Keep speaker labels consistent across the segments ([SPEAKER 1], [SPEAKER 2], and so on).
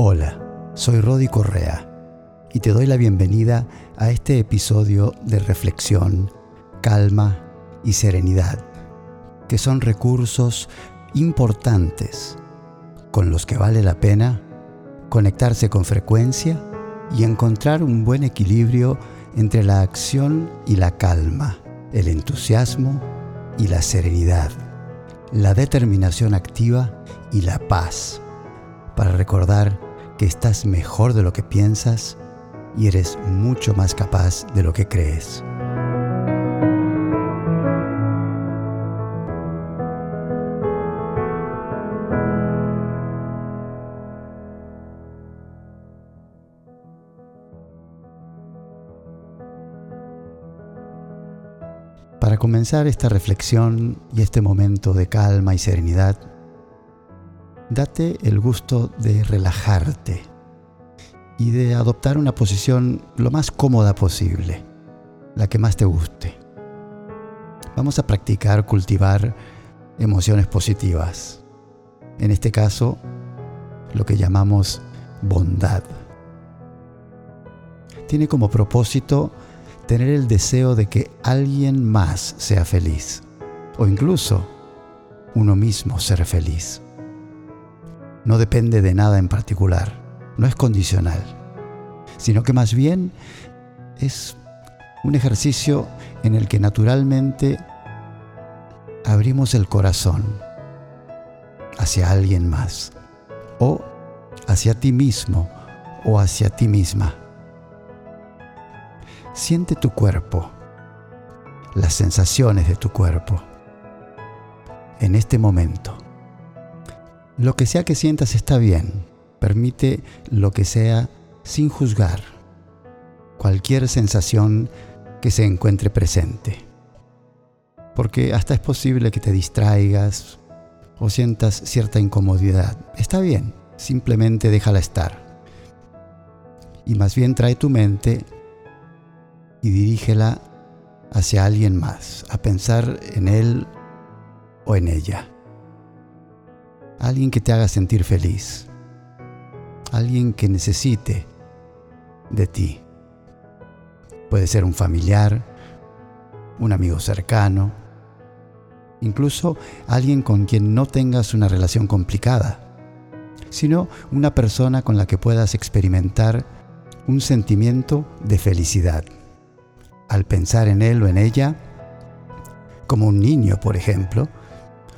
[SPEAKER 1] Hola, soy Rodi Correa y te doy la bienvenida a este episodio de reflexión, calma y serenidad, que son recursos importantes con los que vale la pena conectarse con frecuencia y encontrar un buen equilibrio entre la acción y la calma, el entusiasmo y la serenidad, la determinación activa y la paz, para recordar que estás mejor de lo que piensas y eres mucho más capaz de lo que crees. Para comenzar esta reflexión y este momento de calma y serenidad, date el gusto de relajarte y de adoptar una posición lo más cómoda posible, la que más te guste. Vamos a practicar cultivar emociones positivas. En este caso, lo que llamamos bondad. Tiene como propósito tener el deseo de que alguien más sea feliz o incluso uno mismo ser feliz. No depende de nada en particular, no es condicional, sino que más bien es un ejercicio en el que naturalmente abrimos el corazón hacia alguien más o hacia ti mismo o hacia ti misma. Siente tu cuerpo, las sensaciones de tu cuerpo en este momento. Lo que sea que sientas está bien. Permite lo que sea sin juzgar. Cualquier sensación que se encuentre presente. Porque hasta es posible que te distraigas o sientas cierta incomodidad. Está bien, simplemente déjala estar. Y más bien trae tu mente y dirígela hacia alguien más, a pensar en él o en ella. Alguien que te haga sentir feliz. Alguien que necesite de ti. Puede ser un familiar, un amigo cercano, incluso alguien con quien no tengas una relación complicada, sino una persona con la que puedas experimentar un sentimiento de felicidad al pensar en él o en ella, como un niño, por ejemplo,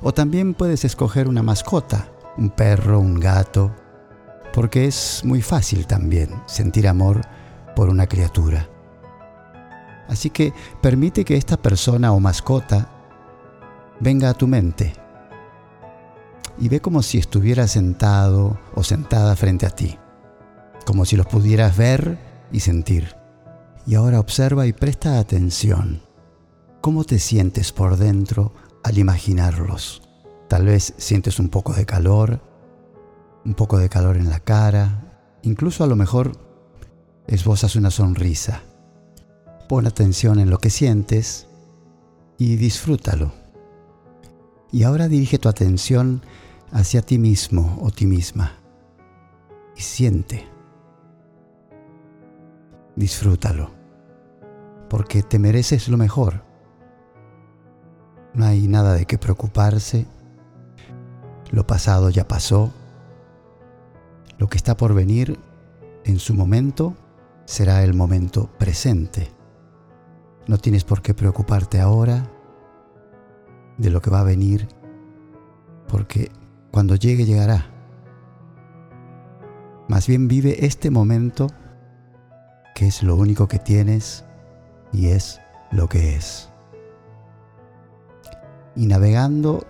[SPEAKER 1] o también puedes escoger una mascota, un perro, un gato, porque es muy fácil también sentir amor por una criatura. Así que permite que esta persona o mascota venga a tu mente y ve como si estuviera sentado o sentada frente a ti, como si los pudieras ver y sentir. Y ahora observa y presta atención. ¿Cómo te sientes por dentro al imaginarlos? Tal vez sientes un poco de calor, un poco de calor en la cara, incluso a lo mejor esbozas una sonrisa. Pon atención en lo que sientes y disfrútalo. Y ahora dirige tu atención hacia ti mismo o ti misma y siente disfrútalo, porque te mereces lo mejor. No hay nada de qué preocuparse, lo pasado ya pasó, lo que está por venir en su momento será el momento presente. No tienes por qué preocuparte ahora de lo que va a venir, porque cuando llegue llegará. Más bien vive este momento que es lo único que tienes y es lo que es. Y navegando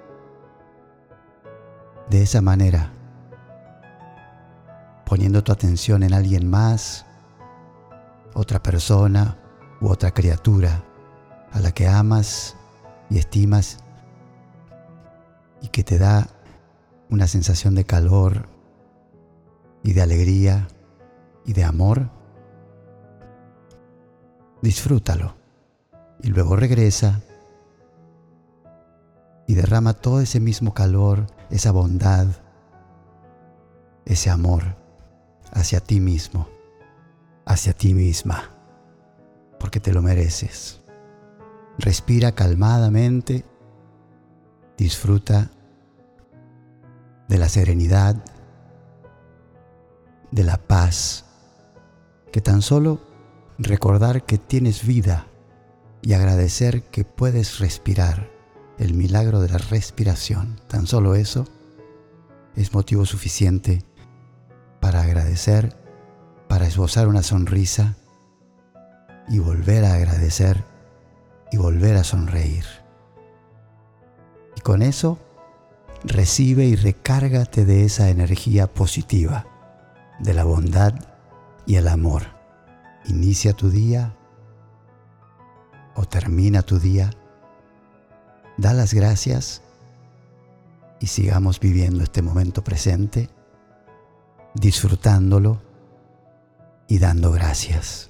[SPEAKER 1] de esa manera, poniendo tu atención en alguien más, otra persona u otra criatura a la que amas y estimas y que te da una sensación de calor y de alegría y de amor, disfrútalo. Y luego regresa y derrama todo ese mismo calor, esa bondad, ese amor hacia ti mismo, hacia ti misma, porque te lo mereces. Respira calmadamente, disfruta de la serenidad, de la paz, que tan solo recordar que tienes vida y agradecer que puedes respirar, el milagro de la respiración, tan solo eso es motivo suficiente para agradecer, para esbozar una sonrisa y volver a agradecer y volver a sonreír. Y con eso recibe y recárgate de esa energía positiva, de la bondad y el amor. Inicia tu día o termina tu día. Da las gracias y sigamos viviendo este momento presente, disfrutándolo y dando gracias.